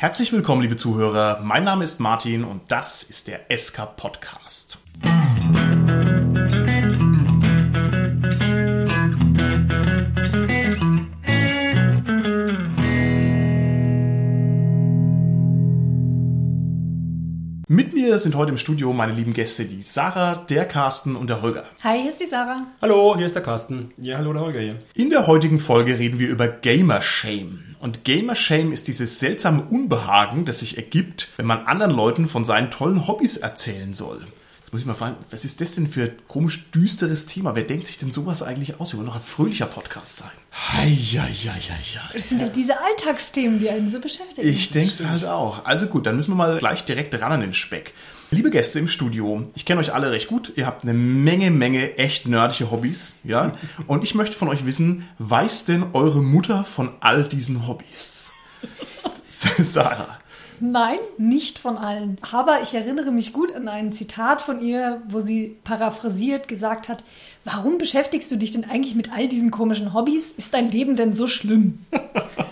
Herzlich willkommen, liebe Zuhörer. Mein Name ist Martin und das ist der SK Podcast. Mit mir sind heute im Studio meine lieben Gäste, die Sarah, der Carsten und der Holger. Hi, hier ist die Sarah. Hallo, hier ist der Carsten. Ja, hallo, der Holger hier. In der heutigen Folge reden wir über Gamer Shame. Und Gamer Shame ist dieses seltsame Unbehagen, das sich ergibt, wenn man anderen Leuten von seinen tollen Hobbys erzählen soll. Jetzt muss ich mal fragen, was ist das denn für ein komisch düsteres Thema? Wer denkt sich denn sowas eigentlich aus? Wir wollen noch ein fröhlicher Podcast sein. Heieieiei. Das sind ja diese Alltagsthemen, die einen so beschäftigen. Ich denke es halt auch. Also gut, dann müssen wir mal gleich direkt ran an den Speck. Liebe Gäste im Studio, ich kenne euch alle recht gut. Ihr habt eine Menge, Menge echt nerdige Hobbys, ja? Und ich möchte von euch wissen, weiß denn eure Mutter von all diesen Hobbys? Sarah. Nein, nicht von allen. Aber ich erinnere mich gut an ein Zitat von ihr, wo sie paraphrasiert gesagt hat, warum beschäftigst du dich denn eigentlich mit all diesen komischen Hobbys? Ist dein Leben denn so schlimm?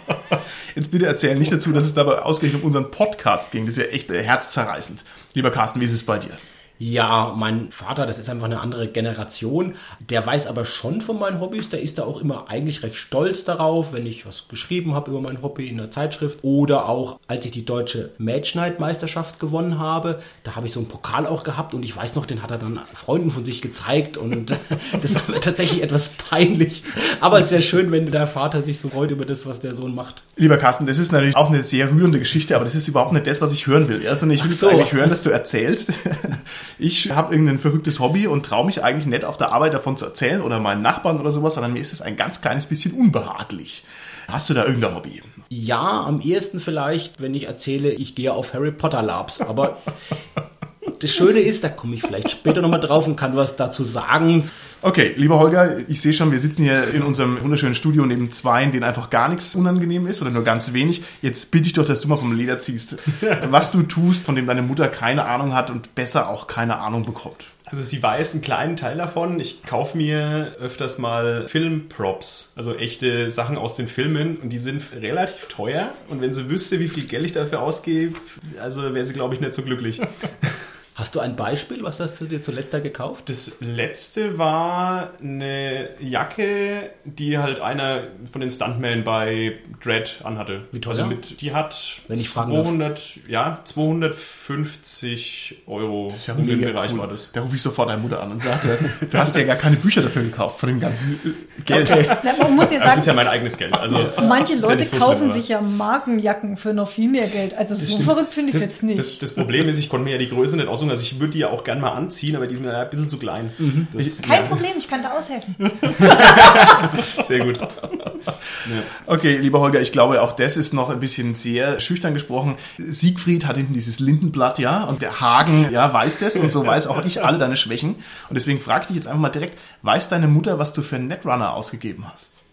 Jetzt bitte erzähl nicht dazu, dass es dabei ausgerechnet um unseren Podcast ging. Das ist ja echt äh, herzzerreißend. Lieber Carsten, wie ist es bei dir? Ja, mein Vater, das ist einfach eine andere Generation. Der weiß aber schon von meinen Hobbys. Der ist da auch immer eigentlich recht stolz darauf, wenn ich was geschrieben habe über mein Hobby in der Zeitschrift. Oder auch, als ich die deutsche Match Night Meisterschaft gewonnen habe, da habe ich so einen Pokal auch gehabt und ich weiß noch, den hat er dann Freunden von sich gezeigt und das war mir tatsächlich etwas peinlich. Aber es ist ja schön, wenn der Vater sich so freut über das, was der Sohn macht. Lieber Carsten, das ist natürlich auch eine sehr rührende Geschichte, aber das ist überhaupt nicht das, was ich hören will. Also ich will so. eigentlich hören, dass du erzählst. Ich habe irgendein verrücktes Hobby und traue mich eigentlich nicht auf der Arbeit davon zu erzählen oder meinen Nachbarn oder sowas, sondern mir ist es ein ganz kleines bisschen unbehaglich. Hast du da irgendein Hobby? Ja, am ehesten vielleicht, wenn ich erzähle, ich gehe auf Harry Potter Labs. Aber das Schöne ist, da komme ich vielleicht später nochmal drauf und kann was dazu sagen. Okay, lieber Holger, ich sehe schon, wir sitzen hier in unserem wunderschönen Studio neben zwei, in denen einfach gar nichts unangenehm ist oder nur ganz wenig. Jetzt bitte ich doch, dass du mal vom Leder ziehst, was du tust, von dem deine Mutter keine Ahnung hat und besser auch keine Ahnung bekommt. Also sie weiß einen kleinen Teil davon. Ich kaufe mir öfters mal Filmprops, also echte Sachen aus den Filmen und die sind relativ teuer. Und wenn sie wüsste, wie viel Geld ich dafür ausgebe, also wäre sie, glaube ich, nicht so glücklich. Hast du ein Beispiel? Was hast du dir zuletzt da gekauft? Das letzte war eine Jacke, die halt einer von den Stuntmen bei Dread anhatte. Wie teuer? Also mit, die hat Wenn ich fragen darf. 200, ja, 250 Euro. Das ist ja um den mega Bereich cool. war das. Da rufe ich sofort deine Mutter an und sage, du hast, ja gar keine Bücher dafür gekauft, von dem ganzen Geld. Na, Man muss ja Das ist ja sagen, mein eigenes Geld. Also manche Leute so kaufen schlimm, sich ja Markenjacken für noch viel mehr Geld. Also so verrückt finde ich es jetzt nicht. Das, das Problem ist, ich konnte mir ja die Größe nicht aussuchen. Also ich würde die ja auch gerne mal anziehen, aber die ist mir ein bisschen zu klein. Mhm. Das, Kein ja, Problem, ich kann da aushelfen. Sehr gut. Okay, lieber Holger, ich glaube, auch das ist noch ein bisschen sehr schüchtern gesprochen. Siegfried hat hinten dieses Lindenblatt, ja, und der Hagen, ja, weiß das und so weiß auch ich alle deine Schwächen. Und deswegen frage ich dich jetzt einfach mal direkt, weiß deine Mutter, was du für einen Netrunner ausgegeben hast?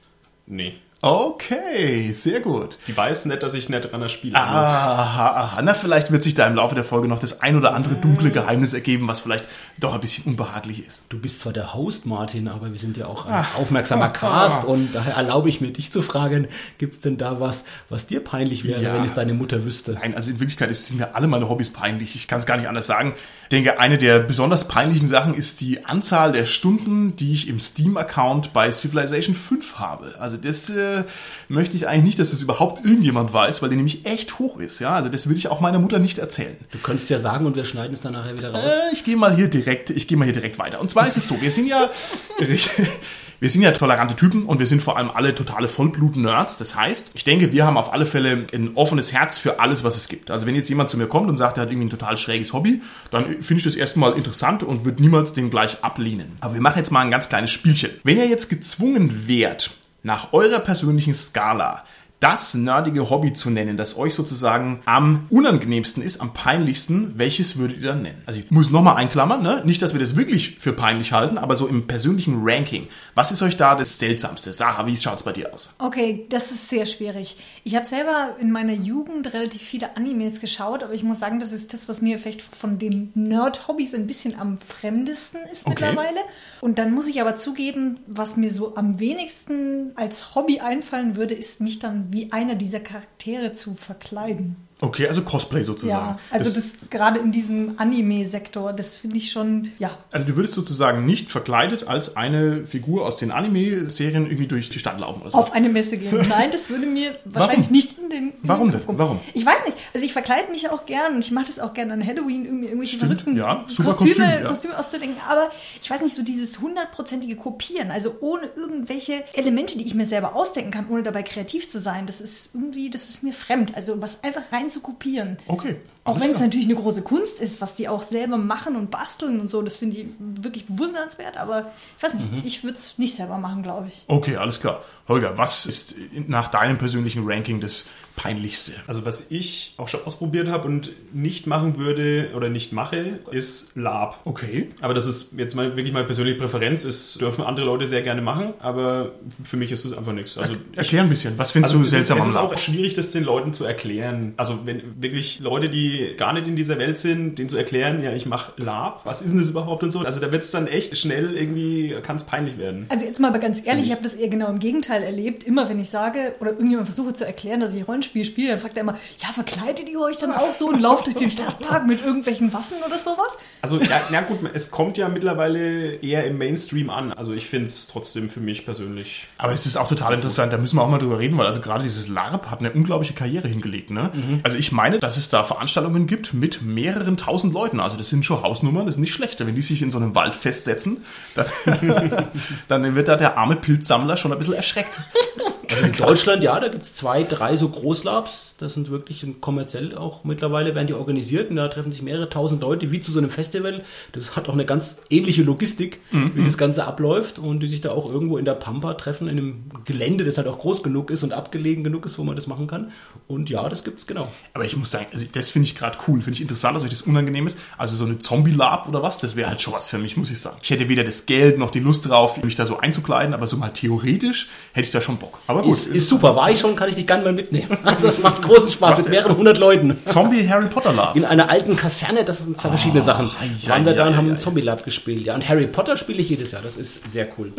Nee. Okay, sehr gut. Die weiß nicht, dass ich Netrunner spiele. Also, Aha, aha. Na, vielleicht wird sich da im Laufe der Folge noch das ein oder andere dunkle Geheimnis ergeben, was vielleicht doch ein bisschen unbehaglich ist. Du bist zwar der Host, Martin, aber wir sind ja auch ein aufmerksamer Cast und daher erlaube ich mir, dich zu fragen, gibt es denn da was, was dir peinlich wäre, Ja. wenn es deine Mutter wüsste? Nein, also in Wirklichkeit sind mir alle meine Hobbys peinlich. Ich kann es gar nicht anders sagen. Ich denke, eine der besonders peinlichen Sachen ist die Anzahl der Stunden, die ich im Steam-Account bei Civilization 5 habe. Also das äh, möchte ich eigentlich nicht, dass das überhaupt irgendjemand weiß, weil der nämlich echt hoch ist. Ja, also das würde ich auch meiner Mutter nicht erzählen. Du könntest ja sagen und wir schneiden es dann nachher wieder raus. Äh, ich gehe mal hier direkt, ich gehe mal hier direkt weiter. Und zwar ist es so, wir sind ja, wir sind ja tolerante Typen und wir sind vor allem alle totale Vollblut-Nerds. Das heißt, ich denke, wir haben auf alle Fälle ein offenes Herz für alles, was es gibt. Also wenn jetzt jemand zu mir kommt und sagt, er hat irgendwie ein total schräges Hobby, dann finde ich das erstmal interessant und würde niemals den gleich ablehnen. Aber wir machen jetzt mal ein ganz kleines Spielchen. Wenn ihr jetzt gezwungen wärt, nach eurer persönlichen Skala das nerdige Hobby zu nennen, das euch sozusagen am unangenehmsten ist, am peinlichsten, welches würdet ihr dann nennen? Also ich muss nochmal einklammern, ne? nicht, dass wir das wirklich für peinlich halten, aber so im persönlichen Ranking. Was ist euch da das Seltsamste? Sarah, wie schaut's bei dir aus? Okay, das ist sehr schwierig. Ich habe selber in meiner Jugend relativ viele Animes geschaut, aber ich muss sagen, das ist das, was mir vielleicht von den Nerd-Hobbys ein bisschen am fremdesten ist Okay. mittlerweile. Und dann muss ich aber zugeben, was mir so am wenigsten als Hobby einfallen würde, ist mich dann wie einer dieser Charaktere zu verkleiden. Okay, also Cosplay sozusagen. Ja, also das, gerade in diesem Anime-Sektor, das finde ich schon, ja. Also du würdest sozusagen nicht verkleidet als eine Figur aus den Anime-Serien irgendwie durch die Stadt laufen oder so. Auf eine Messe gehen. Nein, das würde mir wahrscheinlich nicht in den. in Warum den denn? Warum? Ich weiß nicht. Also ich verkleide mich auch gern und ich mache das auch gerne an Halloween, irgendwie irgendwelche Stimmt, verrückten ja, super Kostüme, Kostüm, ja. Kostüme auszudenken. Aber ich weiß nicht, so dieses hundertprozentige Kopieren, also ohne irgendwelche Elemente, die ich mir selber ausdenken kann, ohne dabei kreativ zu sein, das ist irgendwie, das ist mir fremd. Also was einfach rein zu kopieren. Okay. Auch wenn es natürlich eine große Kunst ist, was die auch selber machen und basteln und so, das finde ich wirklich bewundernswert, aber ich weiß nicht, Mhm. ich würde es nicht selber machen, glaube ich. Okay, alles klar. Holger, was ist nach deinem persönlichen Ranking das peinlichste? Also was ich auch schon ausprobiert habe und nicht machen würde oder nicht mache, ist Lab. Okay. Aber das ist jetzt mal wirklich meine persönliche Präferenz. Es dürfen andere Leute sehr gerne machen, aber für mich ist es einfach nichts. Also ich Erklär ein bisschen. Was findest Also du es ist, seltsam es ist auch schwierig, das den Leuten zu erklären. Also wenn wirklich Leute, die gar nicht in dieser Welt sind, denen zu erklären, ja, ich mache Lab, was ist denn das überhaupt und so. Also da wird es dann echt schnell irgendwie, kann es peinlich werden. Also jetzt mal aber ganz ehrlich, ich habe das eher genau im Gegenteil erlebt. Immer wenn ich sage oder irgendjemand versuche zu erklären, dass ich Rollenspiel spiele, dann fragt er immer, ja, verkleidet ihr euch dann auch so und lauft durch den Stadtpark mit irgendwelchen Waffen oder sowas? Also ja, na gut, es kommt ja mittlerweile eher im Mainstream an. Also ich finde es trotzdem für mich persönlich. Aber das ist auch total interessant, da müssen wir auch mal drüber reden, weil also gerade dieses LARP hat eine unglaubliche Karriere hingelegt. Ne? Also ich meine, dass es da Veranstaltungen gibt mit mehreren tausend Leuten. Also das sind schon Hausnummern, das ist nicht schlecht. Wenn die sich in so einem Wald festsetzen, dann, dann wird da der arme Pilzsammler schon ein bisschen erschreckt. Also in Deutschland, ja, da gibt es zwei, drei so Großlabs. Das sind wirklich kommerziell auch mittlerweile, werden die organisiert und da treffen sich mehrere tausend Leute wie zu so einem Festival. Das hat auch eine ganz ähnliche Logistik, wie das Ganze abläuft und die sich da auch irgendwo in der Pampa treffen, in einem Gelände, das halt auch groß genug ist und abgelegen genug ist, wo man das machen kann. Und ja, das gibt's genau. Aber ich muss sagen, also das finde ich gerade cool, finde ich interessant, dass euch das unangenehm ist. Also so eine Zombie-Lab oder was, das wäre halt schon was für mich, muss ich sagen. Ich hätte weder das Geld noch die Lust drauf, mich da so einzukleiden, aber so mal theoretisch hätte ich da schon Bock. Aber gut, Ist, ist super, war ich schon, kann ich dich gerne mal mitnehmen. Also das macht großen Spaß mit mehreren hundert Leuten. Zombie-Harry Potter-Lab. In einer alten Kaserne, das sind zwei verschiedene Sachen. ja, Waren wir ja, da und ja, haben ja. Zombie Lab gespielt. Ja, und Harry Potter spiele ich jedes Jahr. Das ist sehr cool.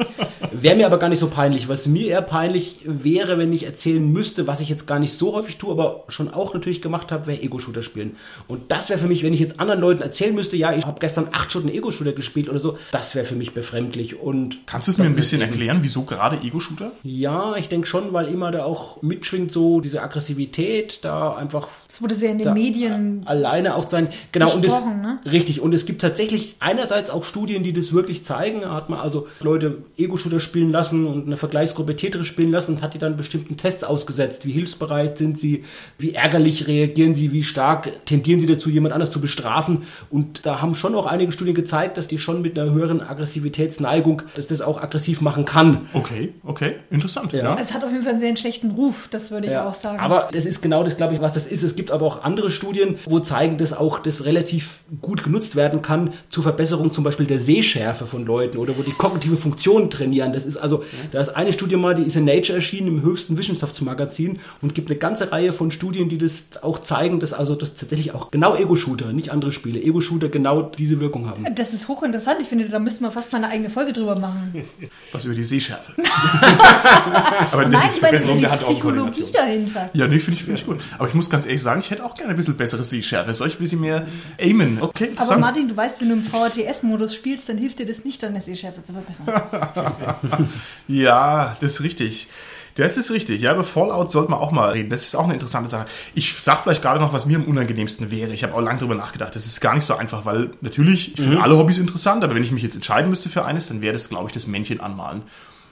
Wäre mir aber gar nicht so peinlich. Was mir eher peinlich wäre, wenn ich erzählen müsste, was ich jetzt gar nicht so häufig tue, aber schon auch natürlich gemacht habe, wäre Ego-Shooter spielen. Und das wäre für mich, wenn ich jetzt anderen Leuten erzählen müsste, ja, ich habe gestern acht Stunden Ego-Shooter gespielt oder so, das wäre für mich befremdlich. Und Kannst du es mir ein bisschen erklären, wieso gerade Ego-Shooter? ja, ich denke schon, weil immer da auch mitschwingt so diese Aggressivität, da einfach Das wurde sehr in den Medien. alleine auch sein. Genau, und es, ne? richtig. Und es gibt tatsächlich einerseits auch Studien, die das wirklich zeigen. Da hat man also Leute Ego-Shooter spielen lassen und eine Vergleichsgruppe Tetris spielen lassen und hat die dann bestimmten Tests ausgesetzt. Wie hilfsbereit sind sie? Wie ärgerlich reagieren sie? Wie stark tendieren sie dazu, jemand anders zu bestrafen? Und da haben schon auch einige Studien gezeigt, dass die schon mit einer höheren Aggressivitätsneigung, dass das auch aggressiv machen kann. Okay, okay, interessant. Ja. Ja. Es hat auf jeden Fall einen sehr schlechten Ruf, das würde ich Ja, auch sagen. Aber das ist genau das, glaube ich, was das ist. Es gibt aber auch andere Studien, wo zeigen, dass auch das relativ gut genutzt werden kann zur Verbesserung zum Beispiel der Sehschärfe von Leuten oder wo die kognitive Funktion trainieren. Das ist also, da ist eine Studie mal, die ist in Nature erschienen, im höchsten Wissenschaftsmagazin und gibt eine ganze Reihe von Studien, die das auch zeigen, dass also das tatsächlich auch genau Ego-Shooter, nicht andere Spiele, Ego-Shooter genau diese Wirkung haben. das ist hochinteressant. Ich finde, da müssten wir fast mal eine eigene Folge drüber machen. Was über die Sehschärfe. Aber Nein, das ich meine, die Psychologie dahinter. Ja, nee, finde ich, find ich gut. Aber ich muss ganz ehrlich sagen, ich hätte auch gerne ein bisschen bessere Sehschärfe. Soll ich ein bisschen mehr aimen? Okay, Aber. Martin, du weißt, wenn du im VHTS-Modus spielst, dann hilft dir das nicht, deine Sehschärfe zu verbessern. Ja, das ist richtig. Das ist richtig. Ja, über Fallout sollte man auch mal reden. Das ist auch eine interessante Sache. Ich sag vielleicht gerade noch, was mir am unangenehmsten wäre. Ich habe auch lange drüber nachgedacht. Das ist gar nicht so einfach, weil natürlich, ich finde alle Hobbys interessant, aber wenn ich mich jetzt entscheiden müsste für eines, dann wäre das, glaube ich, das Männchen anmalen.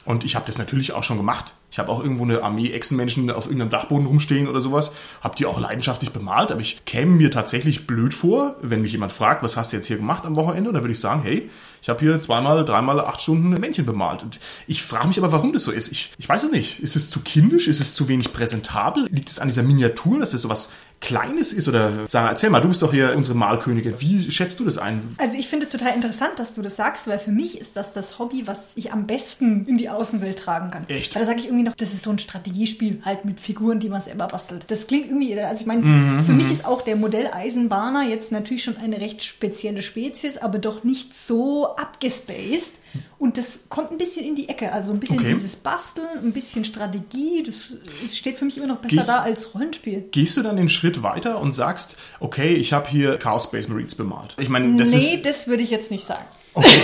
Und ich habe das natürlich auch schon gemacht. Ich habe auch irgendwo eine Armee Echsenmenschen auf irgendeinem Dachboden rumstehen oder sowas. Habe die auch leidenschaftlich bemalt, aber ich käme mir tatsächlich blöd vor, wenn mich jemand fragt, was hast du jetzt hier gemacht am Wochenende? Und dann würde ich sagen, hey, ich habe hier zweimal, dreimal acht Stunden ein Männchen bemalt. Und ich frage mich aber, warum das so ist. Ich, ich weiß es nicht. Ist es zu kindisch? Ist es zu wenig präsentabel? Liegt es an dieser Miniatur, dass das so was Kleines ist? Oder Sarah, erzähl mal, du bist doch hier unsere Malkönigin. Wie schätzt du das ein? Also ich finde es total interessant, dass du das sagst, weil für mich ist das das Hobby, was ich am besten in die Außenwelt tragen kann. Echt? Weil da sage ich irgendwie noch, das ist so ein Strategiespiel halt mit Figuren, die man selber bastelt. Das klingt irgendwie, also ich meine, für mich ist auch der Modelleisenbahner jetzt natürlich schon eine recht spezielle Spezies, aber doch nicht so abgespaced. Und das kommt ein bisschen in die Ecke. Also ein bisschen Okay. dieses Basteln, ein bisschen Strategie. Das es steht für mich immer noch besser Gehst- da als Rollenspiel. Gehst du dann den Schritt weiter und sagst, okay, ich habe hier Chaos Space Marines bemalt? Ich meine, das nee, ist. das würde ich jetzt nicht sagen. Okay.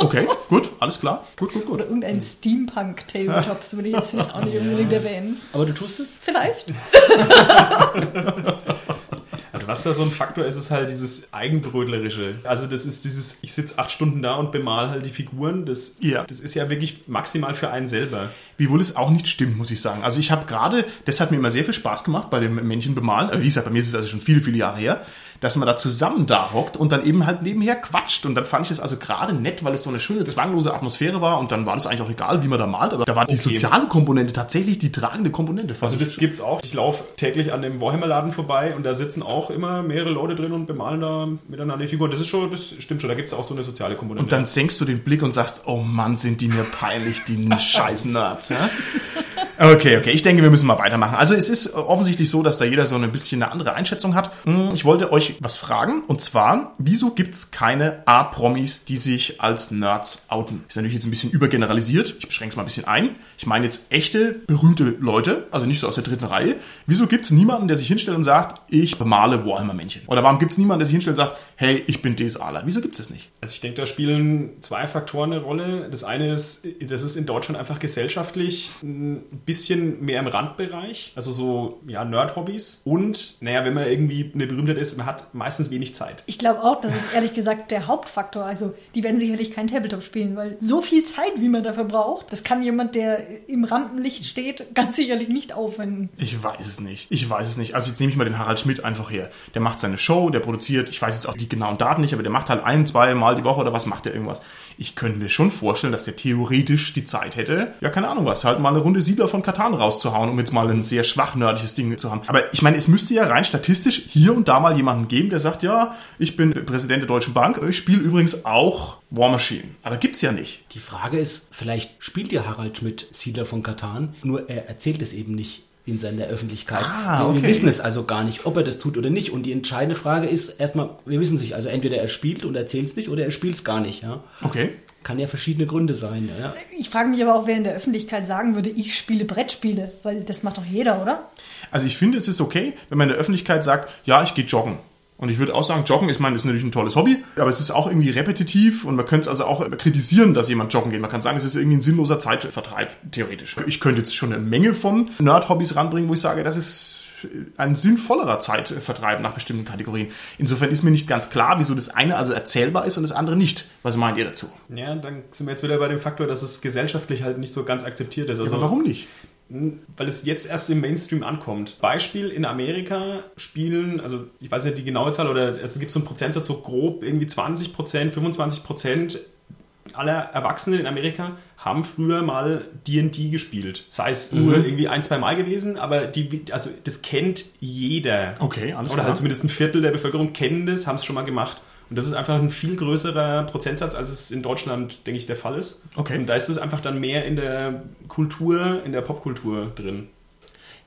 Okay, gut, alles klar. Gut, gut, gut. Oder irgendein Steampunk-Tabletop, das würde ich jetzt vielleicht auch nicht unbedingt erwähnen. Aber du tust es? Vielleicht. Also was da so ein Faktor ist, ist halt dieses Eigenbrötlerische. Also das ist dieses, ich sitze acht Stunden da und bemal halt die Figuren. Das, Ja. das ist ja wirklich maximal für einen selber. Wiewohl es auch nicht stimmt, muss ich sagen. Also ich habe gerade, das hat mir immer sehr viel Spaß gemacht bei dem Männchen bemalen. Äh, Wie gesagt, bei mir ist es also schon viele, viele Jahre her, dass man da zusammen da hockt und dann eben halt nebenher quatscht. Und dann fand ich es also gerade nett, weil es so eine schöne, zwanglose Atmosphäre war und dann war das eigentlich auch egal, wie man da malt. Aber da war die Okay. soziale Komponente tatsächlich die tragende Komponente. Also das gibt's auch. Ich laufe täglich an dem Warhammer-Laden vorbei und da sitzen auch immer mehrere Leute drin und bemalen da miteinander die Figuren. Das ist schon, das stimmt schon. Da gibt's auch so eine soziale Komponente. Und dann senkst du den Blick und sagst, oh Mann, sind die mir peinlich, die scheiß Nerds. Ja? Okay, okay, ich denke, wir müssen mal weitermachen. Also es ist offensichtlich so, dass da jeder so ein bisschen eine andere Einschätzung hat. Hm, Ich wollte euch was fragen, und zwar, wieso gibt's keine A-Promis, die sich als Nerds outen? Ist natürlich jetzt ein bisschen übergeneralisiert, ich beschränke es mal ein bisschen ein. Ich meine jetzt echte, berühmte Leute, also nicht so aus der dritten Reihe. Wieso gibt's niemanden, der sich hinstellt und sagt, ich bemale Warhammer-Männchen? Oder warum gibt's niemanden, der sich hinstellt und sagt, hey, ich bin DSAler? Wieso gibt's das nicht? Also ich denke, da spielen zwei Faktoren eine Rolle. Das eine ist, das ist in Deutschland einfach gesellschaftlich ein bisschen mehr im Randbereich, also so ja, Nerd-Hobbys. Und naja, wenn man irgendwie eine Berühmtheit ist, man hat meistens wenig Zeit. Ich glaube auch, das ist ehrlich gesagt der Hauptfaktor. Also, die werden sicherlich kein Tabletop spielen, weil so viel Zeit, wie man dafür braucht, das kann jemand, der im Rampenlicht steht, ganz sicherlich nicht aufwenden. Ich weiß es nicht. Ich weiß es nicht. Also jetzt nehme ich mal den Harald Schmidt einfach her. Der macht seine Show, der produziert, ich weiß jetzt auch die genauen Daten nicht, aber der macht halt ein, zwei Mal die Woche oder was macht der irgendwas. Ich könnte mir schon vorstellen, dass der theoretisch die Zeit hätte, ja keine Ahnung was, halt mal eine Runde Siedler von Katan rauszuhauen, um jetzt mal ein sehr schwach nördliches Ding zu haben. Aber ich meine, es müsste ja rein statistisch hier und da mal jemanden geben, der sagt, ja, ich bin Präsident der Deutschen Bank, ich spiele übrigens auch War Machine. Aber gibt's ja nicht. Die Frage ist, vielleicht spielt ja Harald Schmidt Siedler von Katan, nur er erzählt es eben nicht in seiner Öffentlichkeit. Ah, wir, okay. wir wissen es also gar nicht, ob er das tut oder nicht. Und die entscheidende Frage ist erstmal, wir wissen es nicht. Also entweder er spielt und erzählt es nicht oder er spielt es gar nicht. Ja? Okay. Kann ja verschiedene Gründe sein. Ja? Ich frage mich aber auch, wer in der Öffentlichkeit sagen würde, ich spiele Brettspiele, weil das macht doch jeder, oder? Also ich finde, es ist okay, wenn man in der Öffentlichkeit sagt, ja, ich gehe joggen. Und ich würde auch sagen, Joggen ist, mein, ist natürlich ein tolles Hobby, aber es ist auch irgendwie repetitiv und man könnte es also auch kritisieren, dass jemand joggen geht. Man kann sagen, es ist irgendwie ein sinnloser Zeitvertreib, theoretisch. Ich könnte jetzt schon eine Menge von Nerd-Hobbys ranbringen, wo ich sage, das ist ein sinnvollerer Zeitvertreib nach bestimmten Kategorien. Insofern ist mir nicht ganz klar, wieso das eine also erzählbar ist und das andere nicht. Was meint ihr dazu? Ja, dann sind wir jetzt wieder bei dem Faktor, dass es gesellschaftlich halt nicht so ganz akzeptiert ist. Also, aber warum nicht? Weil es jetzt erst im Mainstream ankommt. Beispiel, in Amerika spielen, also ich weiß nicht die genaue Zahl, oder es gibt so einen Prozentsatz, so grob irgendwie 20 Prozent, 25 Prozent aller Erwachsenen in Amerika haben früher mal D&D gespielt. Sei es nur irgendwie ein, zwei Mal gewesen, aber die, also das kennt jeder. Okay, alles Oder klar. halt zumindest ein Viertel der Bevölkerung kennen das, haben es schon mal gemacht. Und das ist einfach ein viel größerer Prozentsatz, als es in Deutschland, denke ich, der Fall ist. Okay. Und da ist es einfach dann mehr in der Kultur, in der Popkultur drin.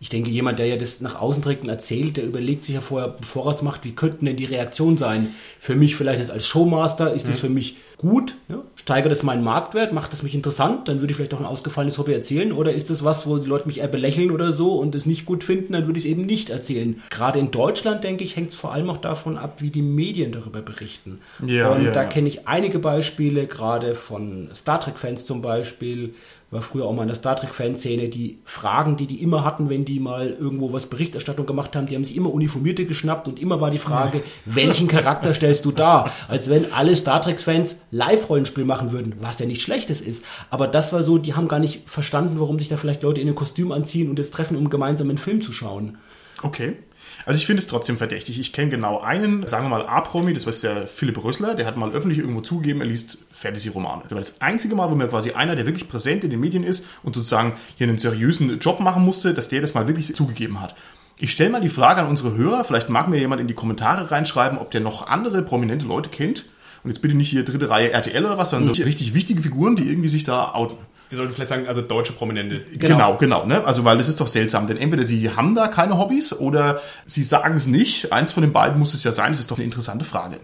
Ich denke, jemand, der ja das nach außen trägt und erzählt, der überlegt sich ja vorher, bevor er es macht, wie könnten denn die Reaktionen sein? Für mich vielleicht jetzt als Showmaster ist das für mich gut, ja? steigert es meinen Marktwert, macht es mich interessant, dann würde ich vielleicht auch ein ausgefallenes Hobby erzählen. Oder ist das was, wo die Leute mich eher belächeln oder so und es nicht gut finden, dann würde ich es eben nicht erzählen. Gerade in Deutschland, denke ich, hängt es vor allem auch davon ab, wie die Medien darüber berichten. Ja, und ja, da kenne ich einige Beispiele, gerade von Star Trek-Fans zum Beispiel, war früher auch mal in der Star Trek-Fanszene, die Fragen, die die immer hatten, wenn die mal irgendwo was Berichterstattung gemacht haben, die haben sich immer Uniformierte geschnappt und immer war die Frage, welchen Charakter stellst du dar? Als wenn alle Star Trek-Fans Live-Rollenspiel machen würden, was ja nicht Schlechtes ist. Aber das war so, die haben gar nicht verstanden, warum sich da vielleicht Leute in ein Kostüm anziehen und es treffen, um gemeinsam einen Film zu schauen. Okay. Also ich finde es trotzdem verdächtig. Ich kenne genau einen, sagen wir mal A-Promi, das war der Philipp Rössler, der hat mal öffentlich irgendwo zugegeben, er liest Fantasy-Romane. Das war das einzige Mal, wo mir quasi einer, der wirklich präsent in den Medien ist und sozusagen hier einen seriösen Job machen musste, dass der das mal wirklich zugegeben hat. Ich stelle mal die Frage an unsere Hörer, vielleicht mag mir jemand in die Kommentare reinschreiben, ob der noch andere prominente Leute kennt. Und jetzt bitte nicht hier dritte Reihe RTL oder was, sondern so richtig wichtige Figuren, die irgendwie sich da outen. Wir sollten vielleicht sagen, also deutsche Prominente. Genau, genau. ne? Also, weil das ist doch seltsam, denn entweder sie haben da keine Hobbys oder sie sagen es nicht. Eins von den beiden muss es ja sein. Das ist doch eine interessante Frage.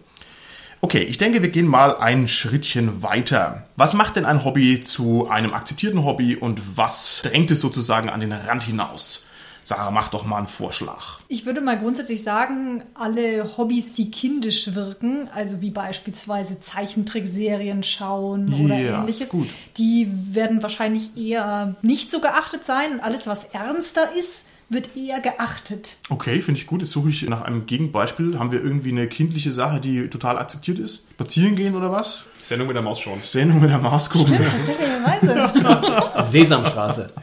Okay, ich denke, wir gehen mal ein Schrittchen weiter. Was macht denn ein Hobby zu einem akzeptierten Hobby und was drängt es sozusagen an den Rand hinaus? Sarah, mach doch mal einen Vorschlag. Ich würde mal grundsätzlich sagen, alle Hobbys, die kindisch wirken, also wie beispielsweise Zeichentrickserien schauen oder Ja, ähnliches, die werden wahrscheinlich eher nicht so geachtet sein und alles, was ernster ist, wird eher geachtet. Okay, finde ich gut. Jetzt suche ich nach einem Gegenbeispiel. Haben wir irgendwie eine kindliche Sache, die total akzeptiert ist? Spazieren gehen oder was? Sendung mit der Maus schon. Sendung mit der Maus gucken. Stimmt, tatsächlicherweise. Sesamstraße.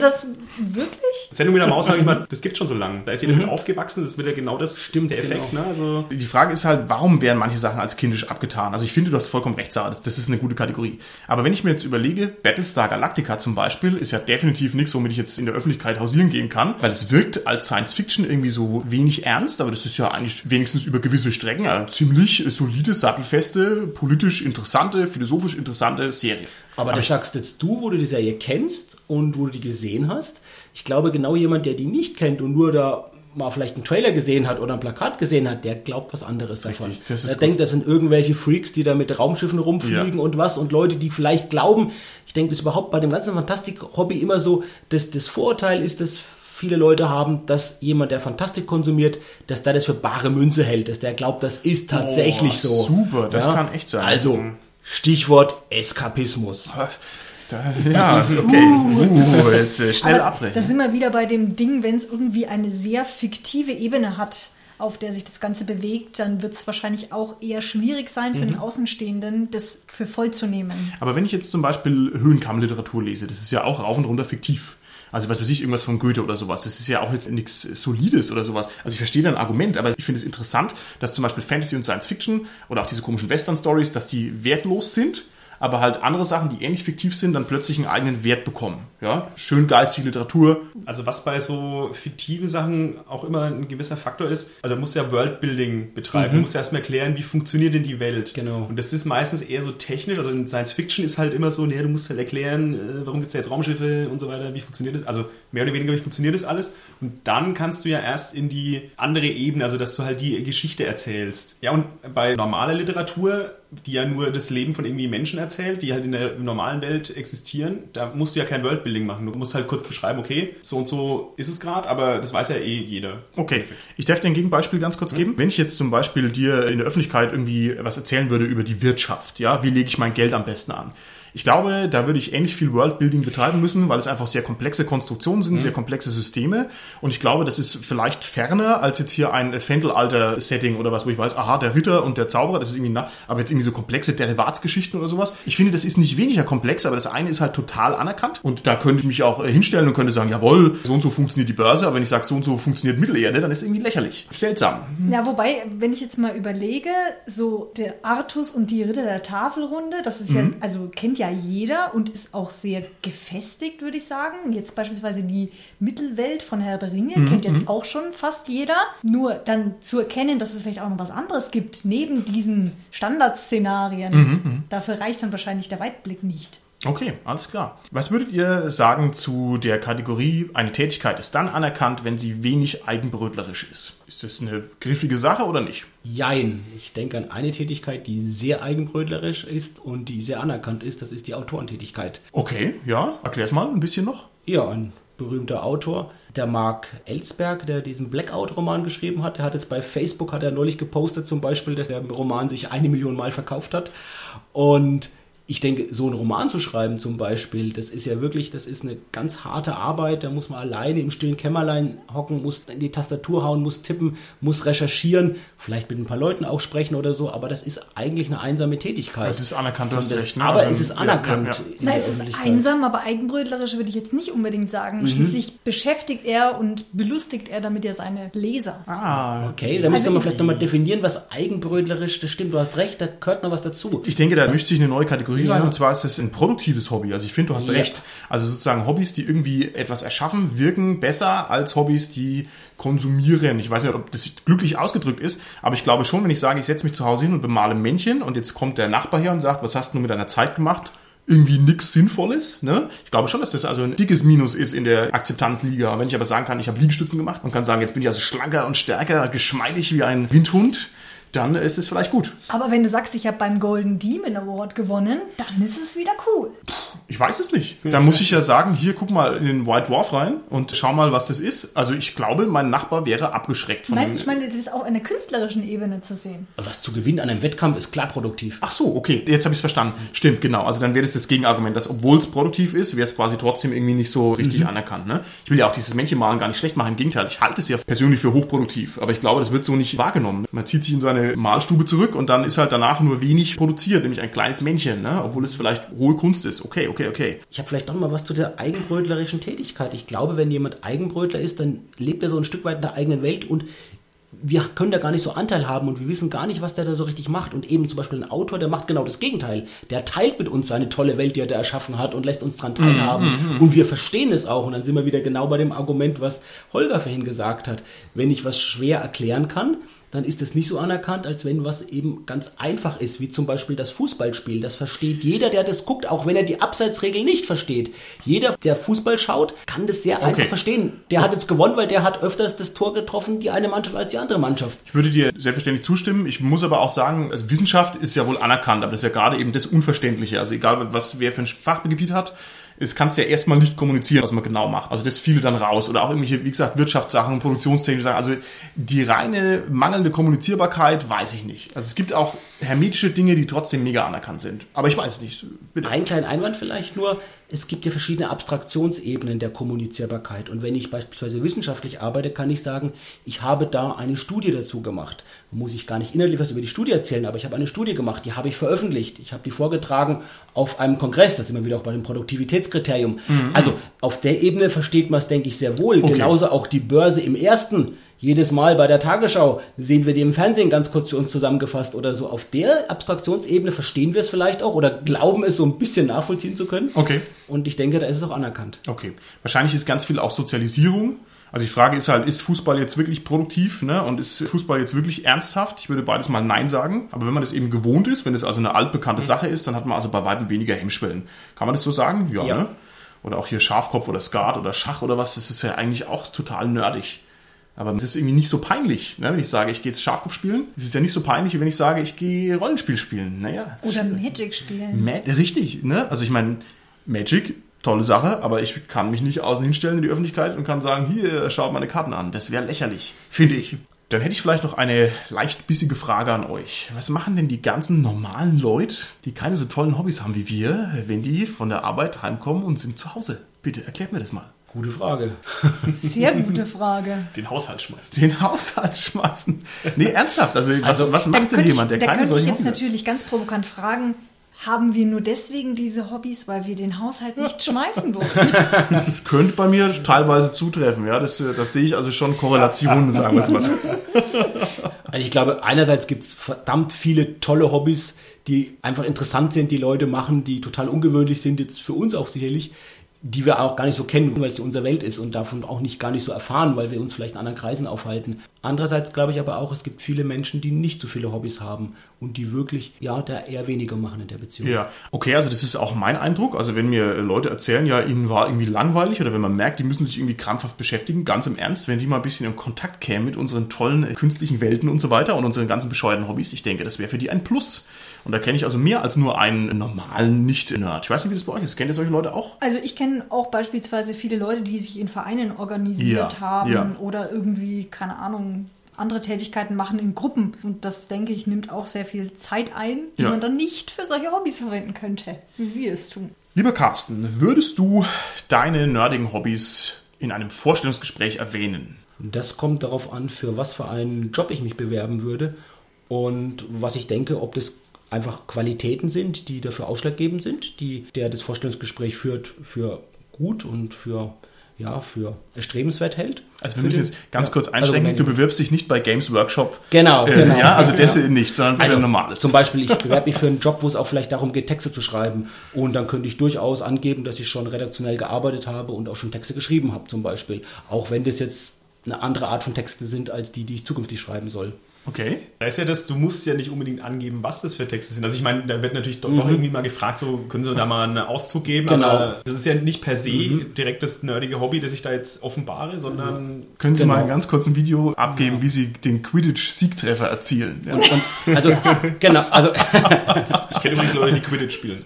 Das wirklich? Sendung mit der Maus, sag ich mal, das gibt schon so lange. Da ist jeder mit aufgewachsen, das wird ja genau das Stimmt, der Effekt. genau. Ne? Also Die Frage ist halt, warum werden manche Sachen als kindisch abgetan? Also ich finde, du hast vollkommen recht, Sarah, das- das ist eine gute Kategorie. Aber wenn ich mir jetzt überlege, Battlestar Galactica zum Beispiel ist ja definitiv nichts, womit ich jetzt in der Öffentlichkeit hausieren gehen kann, weil es wirkt als Science Fiction irgendwie so wenig ernst, aber das ist ja eigentlich wenigstens über gewisse Strecken eine ziemlich solide, sattelfeste, politisch interessante, philosophisch interessante Serie. Aber das sagst jetzt du, wo du die Serie kennst und wo du die gesehen hast. Ich glaube, genau jemand, der die nicht kennt und nur da mal vielleicht einen Trailer gesehen hat oder ein Plakat gesehen hat, der glaubt was anderes davon. Richtig, das ist er gut. denkt, das sind irgendwelche Freaks, die da mit Raumschiffen rumfliegen Ja. und was und Leute, die vielleicht glauben. Ich denke, das ist überhaupt bei dem ganzen Fantastik-Hobby immer so, dass das Vorurteil ist, dass viele Leute haben, dass jemand, der Fantastik konsumiert, dass der das für bare Münze hält, dass der glaubt, das ist tatsächlich Oh, so. super, das kann echt sein. Also, Stichwort Eskapismus. Da, ja, okay. Uh, jetzt äh, schnell Aber abbrechen. da sind wir wieder bei dem Ding, wenn es irgendwie eine sehr fiktive Ebene hat, auf der sich das Ganze bewegt, dann wird es wahrscheinlich auch eher schwierig sein für den Mhm. Außenstehenden, das für voll zu nehmen. Aber wenn ich jetzt zum Beispiel Höhenkammliteratur lese, das ist ja auch rauf und runter fiktiv. Also was weiß ich, irgendwas von Goethe oder sowas. Das ist ja auch jetzt nichts Solides oder sowas. Also ich verstehe dein Argument, aber ich finde es interessant, dass zum Beispiel Fantasy und Science Fiction oder auch diese komischen Western-Stories, dass die wertlos sind, aber halt andere Sachen, die ähnlich fiktiv sind, dann plötzlich einen eigenen Wert bekommen. Ja, schön geistige Literatur. Also was bei so fiktiven Sachen auch immer ein gewisser Faktor ist, also du musst ja Worldbuilding betreiben. Du musst ja erstmal erklären, wie funktioniert denn die Welt. Genau. Und das ist meistens eher so technisch, also in Science Fiction ist halt immer so, nee, du musst halt erklären, äh, warum gibt es jetzt Raumschiffe und so weiter, wie funktioniert das, also mehr oder weniger, wie funktioniert das alles. Und dann kannst du ja erst in die andere Ebene, also dass du halt die Geschichte erzählst. Ja, und bei normaler Literatur, die ja nur das Leben von irgendwie Menschen erzählt, die halt in der normalen Welt existieren, da musst du ja kein Worldbuilding machen. Du musst halt kurz beschreiben, okay, so und so ist es gerade, aber das weiß ja eh jeder. Okay, ich darf dir ein Gegenbeispiel ganz kurz geben. Wenn ich jetzt zum Beispiel dir in der Öffentlichkeit irgendwie was erzählen würde über die Wirtschaft, ja, wie lege ich mein Geld am besten an? Ich glaube, da würde ich ähnlich viel Worldbuilding betreiben müssen, weil es einfach sehr komplexe Konstruktionen sind, sehr komplexe Systeme. Und ich glaube, das ist vielleicht ferner als jetzt hier ein Fendelalter-Setting oder was, wo ich weiß, aha, der Ritter und der Zauberer, das ist irgendwie, nah, aber jetzt irgendwie so komplexe Derivatsgeschichten oder sowas. Ich finde, das ist nicht weniger komplex, aber das eine ist halt total anerkannt. Und da könnte ich mich auch äh, hinstellen und könnte sagen, jawohl, so und so funktioniert die Börse, aber wenn ich sage, so und so funktioniert Mittelerde, dann ist es irgendwie lächerlich. Seltsam. Ja, wobei, wenn ich jetzt mal überlege, so der Artus und die Ritter der Tafelrunde, das ist ja, also kennt ja jeder und ist auch sehr gefestigt, würde ich sagen. Jetzt beispielsweise die Mittelwelt von Herr der Ringe kennt jetzt auch schon fast jeder. Nur dann zu erkennen, dass es vielleicht auch noch was anderes gibt, neben diesen Standardszenarien, dafür reicht dann wahrscheinlich der Weitblick nicht. Okay, alles klar. Was würdet ihr sagen zu der Kategorie, eine Tätigkeit ist dann anerkannt, wenn sie wenig eigenbrötlerisch ist? Ist das eine griffige Sache oder nicht? Jein. Ich denke an eine Tätigkeit, die sehr eigenbrötlerisch ist und die sehr anerkannt ist. Das ist die Autorentätigkeit. Okay, ja, erklär's mal ein bisschen noch. Ja, ein berühmter Autor, der Mark Ellsberg, der diesen Blackout-Roman geschrieben hat. Der hat es bei Facebook, hat er neulich gepostet zum Beispiel, dass der Roman sich eine Million Mal verkauft hat. Und ich denke, so einen Roman zu schreiben zum Beispiel, das ist ja wirklich, das ist eine ganz harte Arbeit. Da muss man alleine im stillen Kämmerlein hocken, muss in die Tastatur hauen, muss tippen, muss recherchieren, vielleicht mit ein paar Leuten auch sprechen oder so. Aber das ist eigentlich eine einsame Tätigkeit. Das ist anerkannt, du hast Das- recht, ne? Aber Also, es ist ja, anerkannt. ja, ja. in Na, der es ist einsam, aber eigenbrötlerisch würde ich jetzt nicht unbedingt Mhm. sagen. Schließlich beschäftigt er und belustigt er damit ja seine Leser. Ah, Okay, da müsste Also man ich- vielleicht nochmal definieren, was eigenbrötlerisch, das stimmt, du hast recht, da gehört noch was dazu. Ich denke, da mischt sich eine neue Kategorie Ja. rein und zwar ist es ein produktives Hobby. Also ich finde, du hast recht. Also sozusagen Hobbys, die irgendwie etwas erschaffen, wirken besser als Hobbys, die konsumieren. Ich weiß nicht, ob das glücklich ausgedrückt ist, aber ich glaube schon, wenn ich sage, ich setze mich zu Hause hin und bemale Männchen und jetzt kommt der Nachbar her und sagt, was hast du mit deiner Zeit gemacht? Irgendwie nichts Sinnvolles. Ne? Ich glaube schon, dass das also ein dickes Minus ist in der Akzeptanzliga. Wenn ich aber sagen kann, ich habe Liegestützen gemacht und kann sagen, jetzt bin ich also schlanker und stärker, geschmeidig wie ein Windhund, dann ist es vielleicht gut. Aber wenn du sagst, ich habe beim Golden Demon Award gewonnen, dann ist es wieder cool. Ich weiß es nicht. Da muss ich ja sagen, hier guck mal in den White Dwarf rein und schau mal, was das ist. Also ich glaube, mein Nachbar wäre abgeschreckt von Nein, dem. ich meine, das ist auch in der künstlerischen Ebene zu sehen. Was zu gewinnen an einem Wettkampf ist klar produktiv. Ach so, okay, jetzt habe ich es verstanden. Stimmt, genau. Also dann wäre das das Gegenargument, dass obwohl es produktiv ist, wäre es quasi trotzdem irgendwie nicht so richtig anerkannt. Ne? Ich will ja auch dieses Männchenmalen gar nicht schlecht machen. Im Gegenteil, ich halte es ja persönlich für hochproduktiv. Aber ich glaube, das wird so nicht wahrgenommen. Man zieht sich in seine Malstube zurück und dann ist halt danach nur wenig produziert, nämlich ein kleines Männchen, ne? obwohl es vielleicht hohe Kunst ist. Okay, okay, okay. Ich habe vielleicht noch mal was zu der eigenbrötlerischen Tätigkeit. Ich glaube, wenn jemand Eigenbrötler ist, dann lebt er so ein Stück weit in der eigenen Welt und wir können da gar nicht so Anteil haben und wir wissen gar nicht, was der da so richtig macht. Und eben zum Beispiel ein Autor, der macht genau das Gegenteil. Der teilt mit uns seine tolle Welt, die er da erschaffen hat und lässt uns dran teilhaben. Und wir verstehen es auch. Und dann sind wir wieder genau bei dem Argument, was Holger vorhin gesagt hat. Wenn ich was schwer erklären kann, dann ist es nicht so anerkannt, als wenn was eben ganz einfach ist, wie zum Beispiel das Fußballspiel. Das versteht jeder, der das guckt, auch wenn er die Abseitsregel nicht versteht. Jeder, der Fußball schaut, kann das sehr einfach verstehen. Der hat jetzt gewonnen, weil der hat öfters das Tor getroffen, die eine Mannschaft als die andere Mannschaft. Ich würde dir selbstverständlich zustimmen. Ich muss aber auch sagen, also Wissenschaft ist ja wohl anerkannt, aber das ist ja gerade eben das Unverständliche. Also egal, was wer für ein Fachgebiet hat, es kannst ja erstmal nicht kommunizieren, was man genau macht. Also das fiele dann raus. Oder auch irgendwelche, wie gesagt, Wirtschaftssachen, produktionstechnische Sachen. Also die reine mangelnde Kommunizierbarkeit weiß ich nicht. Also es gibt auch hermetische Dinge, die trotzdem mega anerkannt sind. Aber ich weiß nicht. Bitte. Ein kleiner Einwand vielleicht nur, es gibt ja verschiedene Abstraktionsebenen der Kommunizierbarkeit. Und wenn ich beispielsweise wissenschaftlich arbeite, kann ich sagen, ich habe da eine Studie dazu gemacht. Muss ich gar nicht inhaltlich was über die Studie erzählen, aber ich habe eine Studie gemacht, die habe ich veröffentlicht. Ich habe die vorgetragen auf einem Kongress, das sind wir wieder auch bei dem Produktivitätskriterium. Also auf der Ebene versteht man es, denke ich, sehr wohl. Okay. Genauso auch die Börse im ersten. Jedes Mal bei der Tagesschau sehen wir die im Fernsehen ganz kurz für uns zusammengefasst oder so. Auf der Abstraktionsebene verstehen wir es vielleicht auch oder glauben es so ein bisschen nachvollziehen zu können. Okay. Und ich denke, da ist es auch anerkannt. Okay. Wahrscheinlich ist ganz viel auch Sozialisierung. Also die Frage ist halt, ist Fußball jetzt wirklich produktiv ne? und ist Fußball jetzt wirklich ernsthaft? Ich würde beides mal Nein sagen. Aber wenn man das eben gewohnt ist, wenn es also eine altbekannte Sache ist, dann hat man also bei weitem weniger Hemmschwellen. Kann man das so sagen? Ja, Ja. Ne? Oder auch hier Schafkopf oder Skat oder Schach oder was, das ist ja eigentlich auch total nerdig. Aber es ist irgendwie nicht so peinlich, ne? wenn ich sage, ich gehe jetzt Schafkopf spielen. Es ist ja nicht so peinlich, wie wenn ich sage, ich gehe Rollenspiel spielen. Naja, Oder Magic spielen. Ma richtig, ne? Also ich meine, Magic, tolle Sache, aber ich kann mich nicht außen hinstellen in die Öffentlichkeit und kann sagen, hier, schaut meine Karten an. Das wäre lächerlich, finde ich. Dann hätte ich vielleicht noch eine leicht bissige Frage an euch. Was machen denn die ganzen normalen Leute, die keine so tollen Hobbys haben wie wir, wenn die von der Arbeit heimkommen und sind zu Hause? Bitte erklärt mir das mal. Gute Frage. Sehr gute Frage. Den Haushalt schmeißt. Den Haushalt schmeißen. Nee, ernsthaft. Also, was, Also, was macht denn jemand, der ich, da keine könnte ich jetzt Hobbys natürlich ganz provokant fragen, haben wir nur deswegen diese Hobbys, weil wir den Haushalt nicht schmeißen durften? Das könnte bei mir teilweise zutreffen, ja. Das, äh, das sehe ich also schon Korrelationen, sagen wir es mal. Also ich glaube, einerseits gibt es verdammt viele tolle Hobbys, die einfach interessant sind, die Leute machen, die total ungewöhnlich sind, jetzt für uns auch sicherlich, die wir auch gar nicht so kennen, weil es die unsere Welt ist und davon auch nicht gar nicht so erfahren, weil wir uns vielleicht in anderen Kreisen aufhalten. Andererseits glaube ich aber auch, es gibt viele Menschen, die nicht so viele Hobbys haben und die wirklich, ja, da eher weniger machen in der Beziehung. Ja, okay, also das ist auch mein Eindruck. Also wenn mir Leute erzählen, ja, ihnen war irgendwie langweilig oder wenn man merkt, die müssen sich irgendwie krampfhaft beschäftigen, ganz im Ernst, wenn die mal ein bisschen in Kontakt kämen mit unseren tollen äh, künstlichen Welten und so weiter und unseren ganzen bescheuerten Hobbys, ich denke, das wäre für die ein Plus. Und da kenne ich also mehr als nur einen normalen Nicht-Nerd. Ich weiß nicht, wie das bei euch ist. Kennt ihr solche Leute auch? Also ich kenne auch beispielsweise viele Leute, die sich in Vereinen organisiert Ja, haben ja. oder irgendwie, keine Ahnung, andere Tätigkeiten machen in Gruppen. Und das, denke ich, nimmt auch sehr viel Zeit ein, die Ja. man dann nicht für solche Hobbys verwenden könnte, wie wir es tun. Lieber Carsten, würdest du deine nerdigen Hobbys in einem Vorstellungsgespräch erwähnen? Das kommt darauf an, für was für einen Job ich mich bewerben würde und was ich denke, ob das einfach Qualitäten sind, die dafür ausschlaggebend sind, die der das Vorstellungsgespräch führt für gut und für ja für erstrebenswert hält. Also wir müssen jetzt ganz ja, kurz also einschränken, du wenn- bewirbst dich nicht bei Games Workshop. Genau, Äh, genau. Ja, also das nicht, sondern für Also, ein normales. Zum Beispiel, ich bewerbe mich für einen Job, wo es auch vielleicht darum geht, Texte zu schreiben. Und dann könnte ich durchaus angeben, dass ich schon redaktionell gearbeitet habe und auch schon Texte geschrieben habe, zum Beispiel. Auch wenn das jetzt eine andere Art von Texten sind als die, die ich zukünftig schreiben soll. Okay. Da ist ja das, du musst ja nicht unbedingt angeben, was das für Texte sind. Also ich meine, da wird natürlich doch Mhm. noch irgendwie mal gefragt, so können Sie da mal einen Auszug geben, Genau. aber das ist ja nicht per se direkt das nerdige Hobby, das ich da jetzt offenbare, sondern Können Sie Genau. mal ein ganz kurz ein Video abgeben, wie Sie den Quidditch-Siegtreffer erzielen? Ja. Und, und also, genau, also ich kenne übrigens Leute, die Quidditch spielen.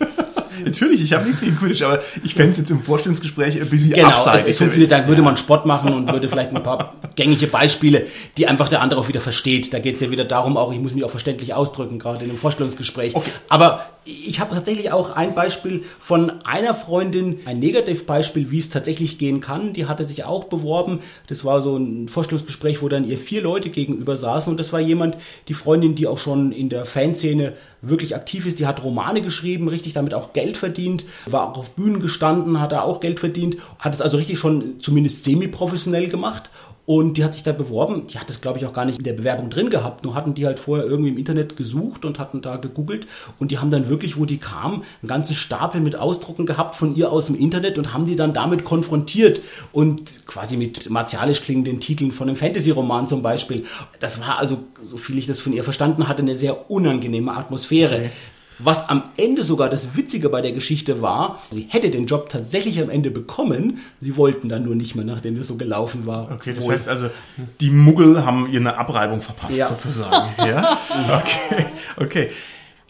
Natürlich, ich habe nichts gegen Quidditch, aber ich fände es jetzt im Vorstellungsgespräch ein bisschen Genau, abseitig. also es funktioniert, da würde man Sport machen und würde vielleicht ein paar gängige Beispiele, die einfach der andere auch wieder versteht. Da geht es ja wieder darum, auch ich muss mich auch verständlich ausdrücken, gerade in einem Vorstellungsgespräch. Okay. Aber ich habe tatsächlich auch ein Beispiel von einer Freundin, ein Negativbeispiel, wie es tatsächlich gehen kann. Die hatte sich auch beworben. Das war so ein Vorstellungsgespräch, wo dann ihr vier Leute gegenüber saßen und das war jemand, die Freundin, die auch schon in der Fanszene wirklich aktiv ist, die hat Romane geschrieben, richtig damit auch Geld verdient, war auch auf Bühnen gestanden, hat da auch Geld verdient, hat es also richtig schon zumindest semi-professionell gemacht und die hat sich da beworben. Die hat es, glaube ich, auch gar nicht in der Bewerbung drin gehabt. Nur hatten die halt vorher irgendwie im Internet gesucht und hatten da gegoogelt. Und die haben dann wirklich, wo die kam, einen ganzen Stapel mit Ausdrucken gehabt von ihr aus dem Internet und haben die dann damit konfrontiert. Und quasi mit martialisch klingenden Titeln von einem Fantasy-Roman zum Beispiel. Das war also, so viel ich das von ihr verstanden hatte, eine sehr unangenehme Atmosphäre. Was am Ende sogar das Witzige bei der Geschichte war, sie hätte den Job tatsächlich am Ende bekommen. Sie wollten dann nur nicht mehr, nachdem es so gelaufen war. Okay, das Wohl. heißt also, die Muggel haben ihr eine Abreibung verpasst, Ja. sozusagen. Ja? Okay, okay.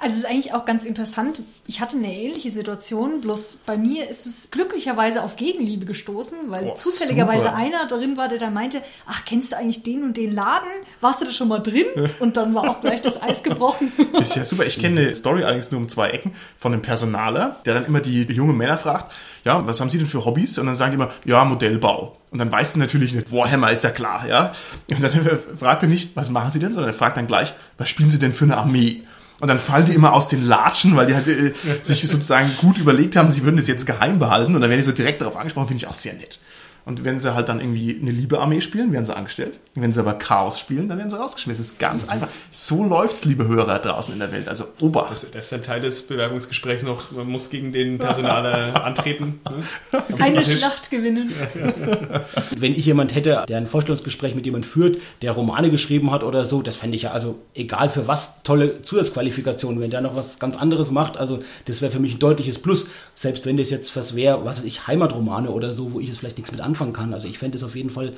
Also es ist eigentlich auch ganz interessant. Ich hatte eine ähnliche Situation, bloß bei mir ist es glücklicherweise auf Gegenliebe gestoßen, weil Oh, zufälligerweise super. einer drin war, der dann meinte, ach, kennst du eigentlich den und den Laden? Warst du da schon mal drin? Und dann war auch gleich das Eis gebrochen. Ist ja super. Ich kenne eine Story allerdings nur um zwei Ecken von einem Personaler, der dann immer die jungen Männer fragt, ja, was haben Sie denn für Hobbys? Und dann sagen die immer, ja, Modellbau. Und dann weißt du natürlich nicht, Warhammer ist ja klar, ja. Und dann fragt er nicht, was machen Sie denn, sondern er fragt dann gleich, was spielen Sie denn für eine Armee? Und dann fallen die immer aus den Latschen, weil die halt äh, sich sozusagen gut überlegt haben, sie würden das jetzt geheim behalten. Und dann werden die so direkt darauf angesprochen, finde ich auch sehr nett. Und wenn sie halt dann irgendwie eine Liebe-Armee spielen, werden sie angestellt. Wenn sie aber Chaos spielen, dann werden sie rausgeschmissen. Das ist ganz einfach. So läuft's, liebe Hörer draußen in der Welt. Also Obacht. Das, das ist ein Teil des Bewerbungsgesprächs noch, man muss gegen den Personaler antreten. Ne? Eine Schlacht gewinnen. Wenn ich jemand hätte, der ein Vorstellungsgespräch mit jemand führt, der Romane geschrieben hat oder so, das fände ich ja also egal für was tolle Zusatzqualifikationen, wenn der noch was ganz anderes macht, also das wäre für mich ein deutliches Plus, selbst wenn das jetzt was wäre, was weiß ich, Heimatromane oder so, wo ich jetzt vielleicht nichts mit anfangen kann. Also ich fände es auf jeden Fall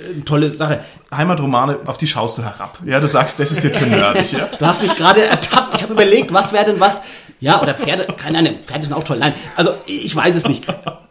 äh, eine tolle Sache. Heimatromane, auf die schaust du herab. Ja, du sagst, das ist dir zu nerdig, ja? Du hast mich gerade ertappt. Ich habe überlegt, was wäre denn was? Ja, oder Pferde, keine Ahnung, Pferde sind auch toll. Nein, also ich weiß es nicht.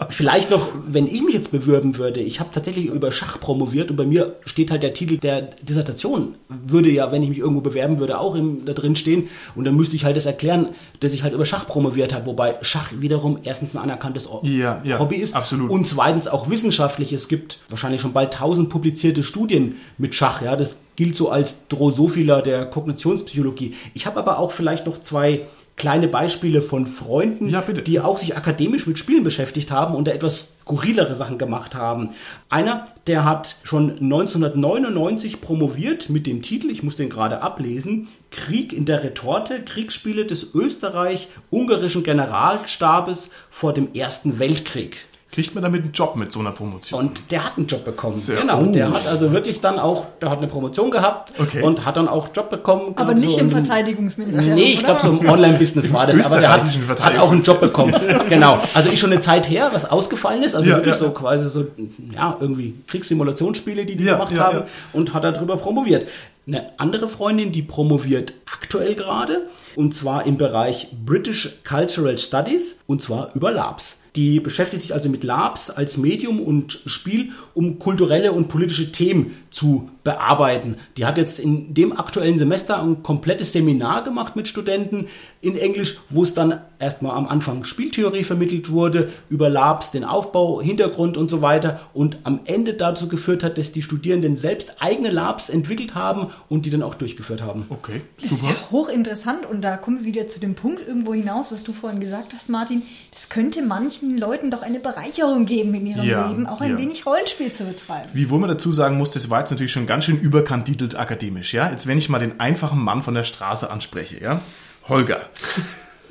Vielleicht noch, wenn ich mich jetzt bewirben würde, ich habe tatsächlich über Schach promoviert und bei mir steht halt der Titel der Dissertation. Würde ja, wenn ich mich irgendwo bewerben würde, auch im, da drin stehen. Und dann müsste ich halt das erklären, dass ich halt über Schach promoviert habe. Wobei Schach wiederum erstens ein anerkanntes Ja, ja, Hobby ist. absolut. Und zweitens auch wissenschaftlich. Es gibt wahrscheinlich schon bald tausend publizierte Studien mit Schach. Ja, das gilt so als Drosophila der Kognitionspsychologie. Ich habe aber auch vielleicht noch zwei kleine Beispiele von Freunden, Ja, die auch sich akademisch mit Spielen beschäftigt haben und da etwas skurrilere Sachen gemacht haben. Einer, der hat schon 1999 promoviert mit dem Titel, ich muss den gerade ablesen, Krieg in der Retorte, Kriegsspiele des österreich-ungarischen Generalstabes vor dem Ersten Weltkrieg. Kriegt man damit einen Job mit so einer Promotion? Und der hat einen Job bekommen. Sehr genau. gut. Der hat also wirklich dann auch, der hat eine Promotion gehabt Okay. und hat dann auch Job bekommen. Aber nicht so im in- Verteidigungsministerium. Nee, ich glaube, so im Online-Business war das, aber der hat, hat auch einen Job bekommen. genau. Also ist schon eine Zeit her, was ausgefallen ist. Also Ja, wirklich ja. so quasi so, ja, irgendwie Kriegssimulationsspiele, die die Ja, gemacht ja, haben ja. und hat darüber promoviert. Eine andere Freundin, die promoviert aktuell gerade und zwar im Bereich British Cultural Studies und zwar über Labs. Die beschäftigt sich also mit Labs als Medium und Spiel, um kulturelle und politische Themen zu bearbeiten. Die hat jetzt in dem aktuellen Semester ein komplettes Seminar gemacht mit Studenten in Englisch, wo es dann erstmal am Anfang Spieltheorie vermittelt wurde, über Labs, den Aufbau, Hintergrund und so weiter und am Ende dazu geführt hat, dass die Studierenden selbst eigene Labs entwickelt haben und die dann auch durchgeführt haben. Okay, Das ist super. ja hochinteressant und da kommen wir wieder zu dem Punkt irgendwo hinaus, was du vorhin gesagt hast, Martin. Das könnte manchen Leuten doch eine Bereicherung geben in ihrem Ja, Leben, auch ein ja. wenig Rollenspiel zu betreiben. Wie wohl man dazu sagen muss, das war jetzt natürlich schon ganz schön überkandidelt akademisch, ja? Jetzt, wenn ich mal den einfachen Mann von der Straße anspreche, ja? Holger,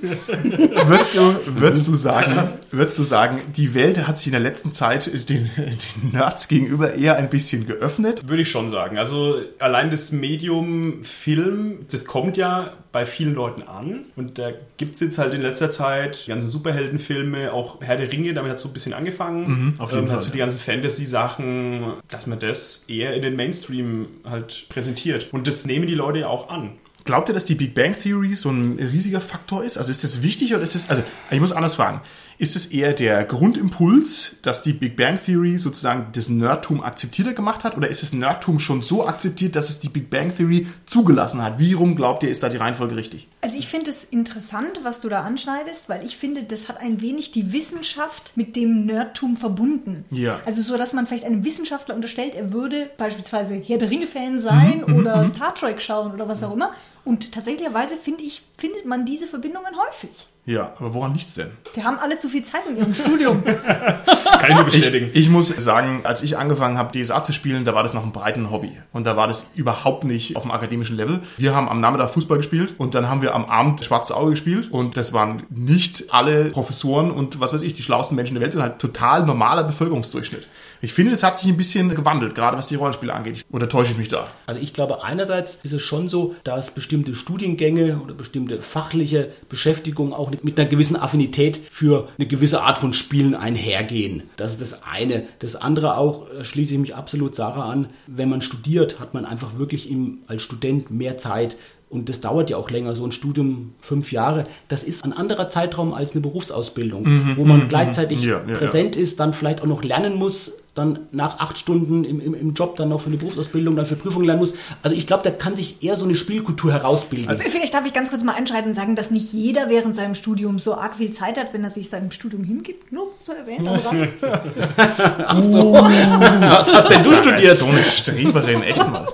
würdest, du, würdest, du sagen, würdest du sagen, die Welt hat sich in der letzten Zeit den, den Nerds gegenüber eher ein bisschen geöffnet? Würde ich schon sagen. Also allein das Medium Film, das kommt ja bei vielen Leuten an. Und da gibt es jetzt halt in letzter Zeit die ganzen Superheldenfilme, auch Herr der Ringe, damit hat es so ein bisschen angefangen. Mhm, auf jeden ähm, Fall, so die ganzen Fantasy-Sachen, dass man das eher in den Mainstream halt präsentiert. Und das nehmen die Leute ja auch an. Glaubt ihr, dass die Big Bang Theory so ein riesiger Faktor ist? Also ist das wichtig oder ist es, also ich muss anders fragen, ist es eher der Grundimpuls, dass die Big Bang Theory sozusagen das Nerdtum akzeptierter gemacht hat oder ist das Nerdtum schon so akzeptiert, dass es die Big Bang Theory zugelassen hat? Wie rum glaubt ihr, ist da die Reihenfolge richtig? Also ich finde es interessant, was du da anschneidest, weil ich finde, das hat ein wenig die Wissenschaft mit dem Nerdtum verbunden. Ja. Also so, dass man vielleicht einem Wissenschaftler unterstellt, er würde beispielsweise Herr der Ringe-Fan sein oder Star Trek schauen oder was auch immer. Und tatsächlicherweise finde ich, findet man diese Verbindungen häufig. Ja, aber woran liegt's denn? Die haben alle zu viel Zeit in ihrem Studium. Kann ich nur bestätigen. Ich, ich muss sagen, als ich angefangen habe, DSA zu spielen, da war das noch ein breiten Hobby. Und da war das überhaupt nicht auf dem akademischen Level. Wir haben am Nachmittag Fußball gespielt und dann haben wir am Abend Schwarzes Auge gespielt. Und das waren nicht alle Professoren und was weiß ich, die schlauesten Menschen der Welt, sondern halt total normaler Bevölkerungsdurchschnitt. Ich finde, das hat sich ein bisschen gewandelt, gerade was die Rollenspiele angeht. Oder täusche ich mich da? Also ich glaube, einerseits ist es schon so, dass bestimmte Studiengänge oder bestimmte fachliche Beschäftigung auch mit einer gewissen Affinität für eine gewisse Art von Spielen einhergehen. Das ist das eine. Das andere auch, da schließe ich mich absolut Sarah an, wenn man studiert, hat man einfach wirklich im, als Student mehr Zeit, und das dauert ja auch länger, so ein Studium fünf Jahre. Das ist ein anderer Zeitraum als eine Berufsausbildung, wo man gleichzeitig Ja, ja, präsent ist, dann vielleicht auch noch lernen muss, dann nach acht Stunden im, im, im Job dann noch für eine Berufsausbildung, dann für Prüfungen lernen muss. Also ich glaube, da kann sich eher so eine Spielkultur herausbilden. Vielleicht darf ich ganz kurz mal einschreiten und sagen, dass nicht jeder während seinem Studium so arg viel Zeit hat, wenn er sich seinem Studium hingibt. Nur so erwähnt. am Rand. Ach so. Was hast denn du studiert? So eine Streberin, echt mal.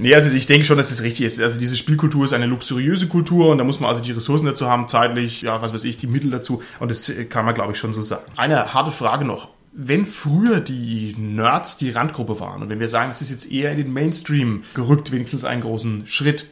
Nee, also ich denke schon, dass es richtig ist. Also diese Spielkultur ist eine luxuriöse Kultur und da muss man also die Ressourcen dazu haben, zeitlich, ja, was weiß ich, die Mittel dazu. Und das kann man, glaube ich, schon so sagen. Eine harte Frage noch. Wenn früher die Nerds die Randgruppe waren und wenn wir sagen, es ist jetzt eher in den Mainstream gerückt, wenigstens einen großen Schritt,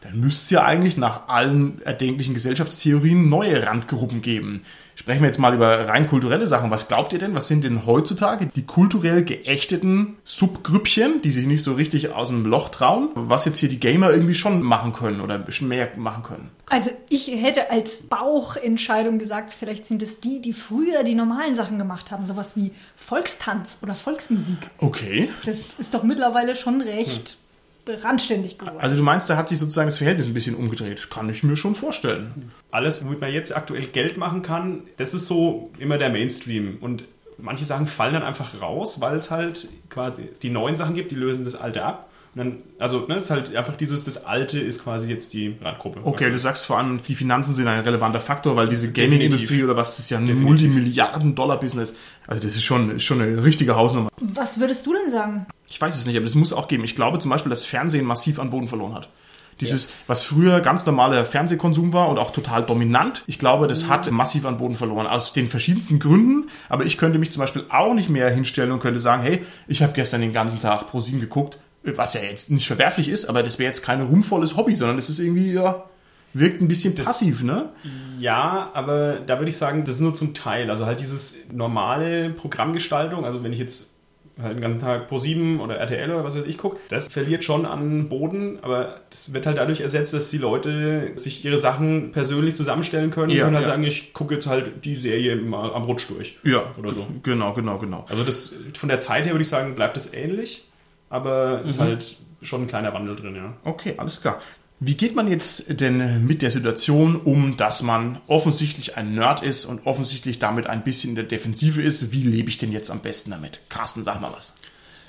dann müsste es ja eigentlich nach allen erdenklichen Gesellschaftstheorien neue Randgruppen geben. Sprechen wir jetzt mal über rein kulturelle Sachen. Was glaubt ihr denn? Was sind denn heutzutage die kulturell geächteten Subgrüppchen, die sich nicht so richtig aus dem Loch trauen? Was jetzt hier die Gamer irgendwie schon machen können oder ein bisschen mehr machen können? Also ich hätte als Bauchentscheidung gesagt, vielleicht sind es die, die früher die normalen Sachen gemacht haben. Sowas wie Volkstanz oder Volksmusik. Okay. Das ist doch mittlerweile schon recht randständig geworden. Also du meinst, da hat sich sozusagen das Verhältnis ein bisschen umgedreht. Das kann ich mir schon vorstellen. Alles, womit man jetzt aktuell Geld machen kann, das ist so immer der Mainstream. Und manche Sachen fallen dann einfach raus, weil es halt quasi die neuen Sachen gibt, die lösen das alte ab. Und dann, also, ne, es ist halt einfach dieses, das Alte ist quasi jetzt die Randgruppe. Okay, du sagst vor allem, die Finanzen sind ein relevanter Faktor, weil diese. Gaming-Industrie oder was, das ist ja ein. Multimilliarden-Dollar-Business. Also das ist schon, ist schon eine richtige Hausnummer. Was würdest du denn sagen? Ich weiß es nicht, aber das muss auch geben. Ich glaube zum Beispiel, dass Fernsehen massiv an Boden verloren hat. Dieses, was früher ganz normaler Fernsehkonsum war und auch total dominant, ich glaube, das hat massiv an Boden verloren. Aus den verschiedensten Gründen. Aber ich könnte mich zum Beispiel auch nicht mehr hinstellen und könnte sagen, hey, ich habe gestern den ganzen Tag ProSieben geguckt, was ja jetzt nicht verwerflich ist, aber das wäre jetzt kein ruhmvolles Hobby, sondern das ist irgendwie, ja, wirkt ein bisschen passiv, ne? Ja, aber da würde ich sagen, das ist nur zum Teil. Also halt dieses normale Programmgestaltung, also wenn ich jetzt halt den ganzen Tag Pro7 oder RTL oder was weiß ich gucke, das verliert schon an Boden, aber das wird halt dadurch ersetzt, dass die Leute sich ihre Sachen persönlich zusammenstellen können Ja, und halt ja. sagen, ich gucke jetzt halt die Serie mal am Rutsch durch. Ja, Oder so. Genau, genau, genau. Also das von der Zeit her würde ich sagen, bleibt es ähnlich, aber ist halt schon ein kleiner Wandel drin, ja. Okay, alles klar. Wie geht man jetzt denn mit der Situation um, dass man offensichtlich ein Nerd ist und offensichtlich damit ein bisschen in der Defensive ist? Wie lebe ich denn jetzt am besten damit? Carsten, sag mal was.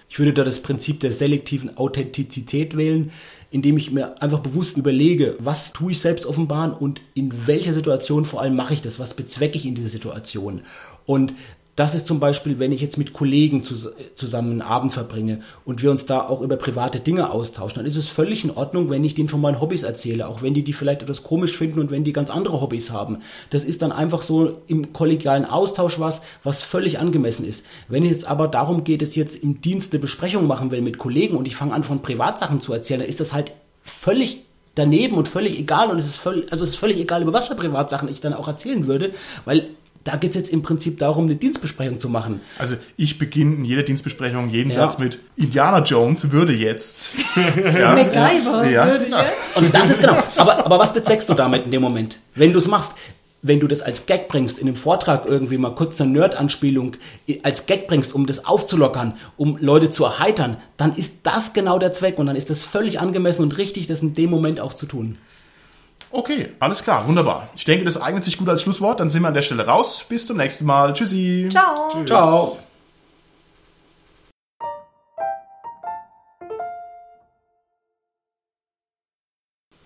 Ich würde da das Prinzip der selektiven Authentizität wählen, indem ich mir einfach bewusst überlege, was tue ich selbst offenbaren und in welcher Situation vor allem mache ich das, was bezwecke ich in dieser Situation. Und das ist zum Beispiel, wenn ich jetzt mit Kollegen zus zusammen einen Abend verbringe und wir uns da auch über private Dinge austauschen, dann ist es völlig in Ordnung, wenn ich denen von meinen Hobbys erzähle, auch wenn die die vielleicht etwas komisch finden und wenn die ganz andere Hobbys haben. Das ist dann einfach so im kollegialen Austausch was, was völlig angemessen ist. Wenn es jetzt aber darum geht, es jetzt im Dienst eine Besprechung machen will mit Kollegen und ich fange an von Privatsachen zu erzählen, dann ist das halt völlig daneben und völlig egal und es ist völlig, also es ist völlig egal, über was für Privatsachen ich dann auch erzählen würde, weil da geht es jetzt im Prinzip darum, eine Dienstbesprechung zu machen. Also ich beginne in jeder Dienstbesprechung jeden Ja. Satz mit Indiana Jones würde jetzt. ja, MacGyver ja. würde Ja. jetzt. Und das ist genau. Aber, aber was bezweckst du damit in dem Moment? Wenn du es machst, wenn du das als Gag bringst, in einem Vortrag irgendwie mal kurz eine Nerd-Anspielung als Gag bringst, um das aufzulockern, um Leute zu erheitern, dann ist das genau der Zweck und dann ist das völlig angemessen und richtig, das in dem Moment auch zu tun. Okay, alles klar, wunderbar. Ich denke, das eignet sich gut als Schlusswort. Dann sind wir an der Stelle raus. Bis zum nächsten Mal. Tschüssi. Ciao. Ciao.